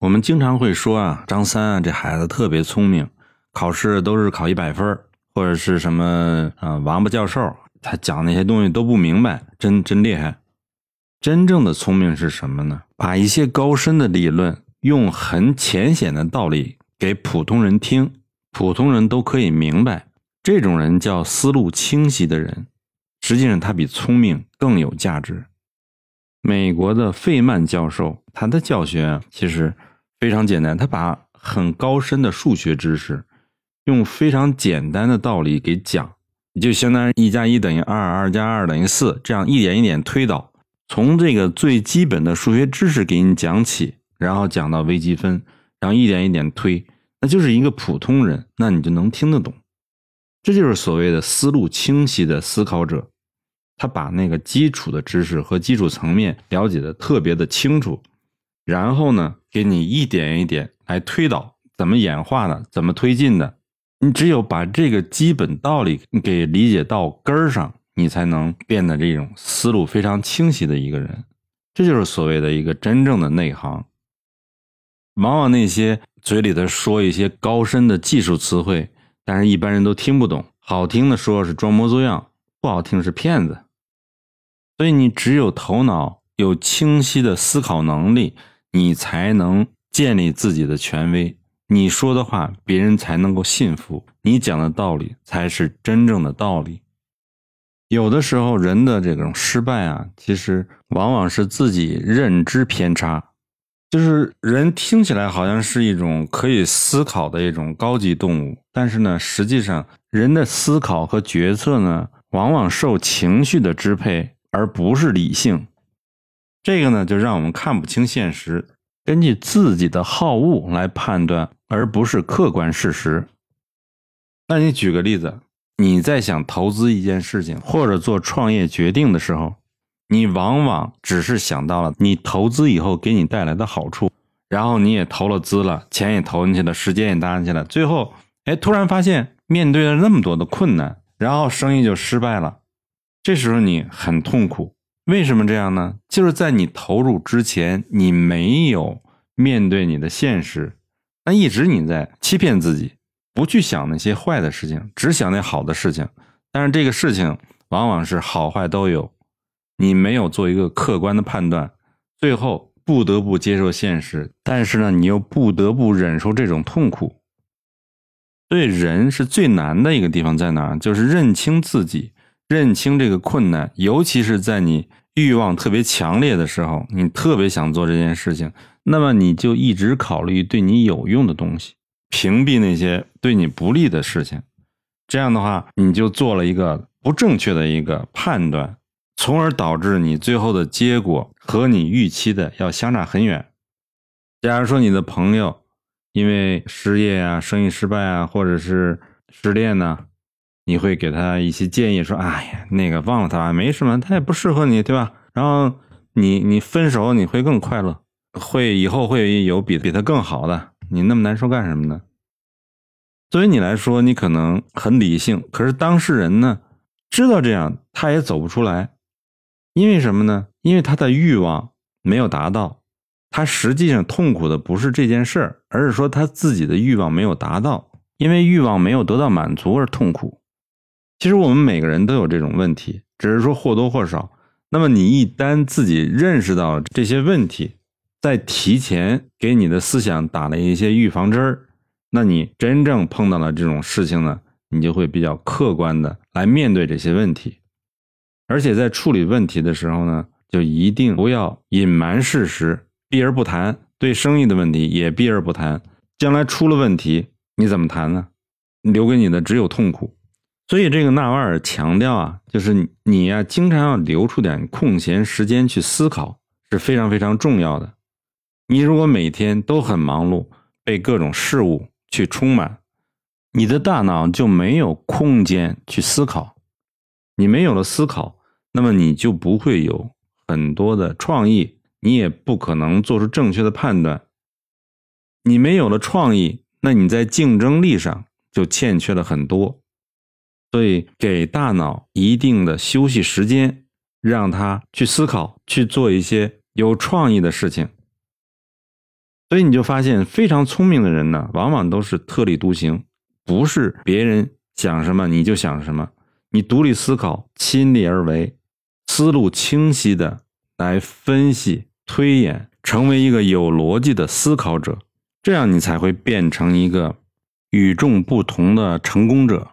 我们经常会说啊，张三啊，这孩子特别聪明，考试都是考一百分或者是什么啊，王八教授，他讲那些东西都不明白，真真厉害。真正的聪明是什么呢？把一些高深的理论用很浅显的道理给普通人听，普通人都可以明白。这种人叫思路清晰的人，实际上他比聪明更有价值。美国的费曼教授，他的教学其实非常简单，他把很高深的数学知识用非常简单的道理给讲，就相当于一加一等于二，二加二等于四，这样一点一点推导，从这个最基本的数学知识给你讲起，然后讲到微积分，然后一点一点推，那就是一个普通人，那你就能听得懂。这就是所谓的思路清晰的思考者。他把那个基础的知识和基础层面了解的特别的清楚，然后呢，给你一点一点来推导，怎么演化的，怎么推进的。你只有把这个基本道理给理解到根儿上，你才能变得这种思路非常清晰的一个人。这就是所谓的一个真正的内行。往往那些嘴里头说一些高深的技术词汇，但是一般人都听不懂，好听的说是装模作样，不好听是骗子。所以，你只有头脑有清晰的思考能力，你才能建立自己的权威。你说的话，别人才能够信服；你讲的道理，才是真正的道理。有的时候，人的这种失败啊，其实往往是自己认知偏差。就是人听起来好像是一种可以思考的一种高级动物，但是呢，实际上人的思考和决策呢，往往受情绪的支配。而不是理性，这个呢，就让我们看不清现实，根据自己的好恶来判断，而不是客观事实。那你举个例子，你在想投资一件事情或者做创业决定的时候，你往往只是想到了你投资以后给你带来的好处，然后你也投了资了，钱也投进去了，时间也搭进去了，最后，哎，突然发现面对了那么多的困难，然后生意就失败了。这时候你很痛苦，为什么这样呢？就是在你投入之前，你没有面对你的现实，那一直你在欺骗自己，不去想那些坏的事情，只想那好的事情。但是这个事情往往是好坏都有，你没有做一个客观的判断，最后不得不接受现实。但是呢，你又不得不忍受这种痛苦。所以人是最难的一个地方在哪？就是认清自己。认清这个困难，尤其是在你欲望特别强烈的时候，你特别想做这件事情，那么你就一直考虑对你有用的东西，屏蔽那些对你不利的事情。这样的话，你就做了一个不正确的一个判断，从而导致你最后的结果和你预期的要相差很远。假如说你的朋友因为失业啊、生意失败啊，或者是失恋呢？你会给他一些建议，说：“哎呀，那个忘了他，没什么，他也不适合你，对吧？然后你你分手，你会更快乐，会以后会有比比他更好的。你那么难受干什么呢？作为你来说，你可能很理性，可是当事人呢，知道这样他也走不出来，因为什么呢？因为他的欲望没有达到，他实际上痛苦的不是这件事儿，而是说他自己的欲望没有达到，因为欲望没有得到满足而痛苦。”其实我们每个人都有这种问题，只是说或多或少。那么你一旦自己认识到这些问题，在提前给你的思想打了一些预防针儿，那你真正碰到了这种事情呢，你就会比较客观的来面对这些问题。而且在处理问题的时候呢，就一定不要隐瞒事实，避而不谈。对生意的问题也避而不谈，将来出了问题你怎么谈呢？留给你的只有痛苦。所以，这个纳瓦尔强调啊，就是你呀，经常要留出点空闲时间去思考，是非常非常重要的。你如果每天都很忙碌，被各种事物去充满，你的大脑就没有空间去思考。你没有了思考，那么你就不会有很多的创意，你也不可能做出正确的判断。你没有了创意，那你在竞争力上就欠缺了很多。所以，给大脑一定的休息时间，让他去思考，去做一些有创意的事情。所以你就发现，非常聪明的人呢，往往都是特立独行，不是别人想什么你就想什么，你独立思考，亲力而为，思路清晰的来分析推演，成为一个有逻辑的思考者，这样你才会变成一个与众不同的成功者。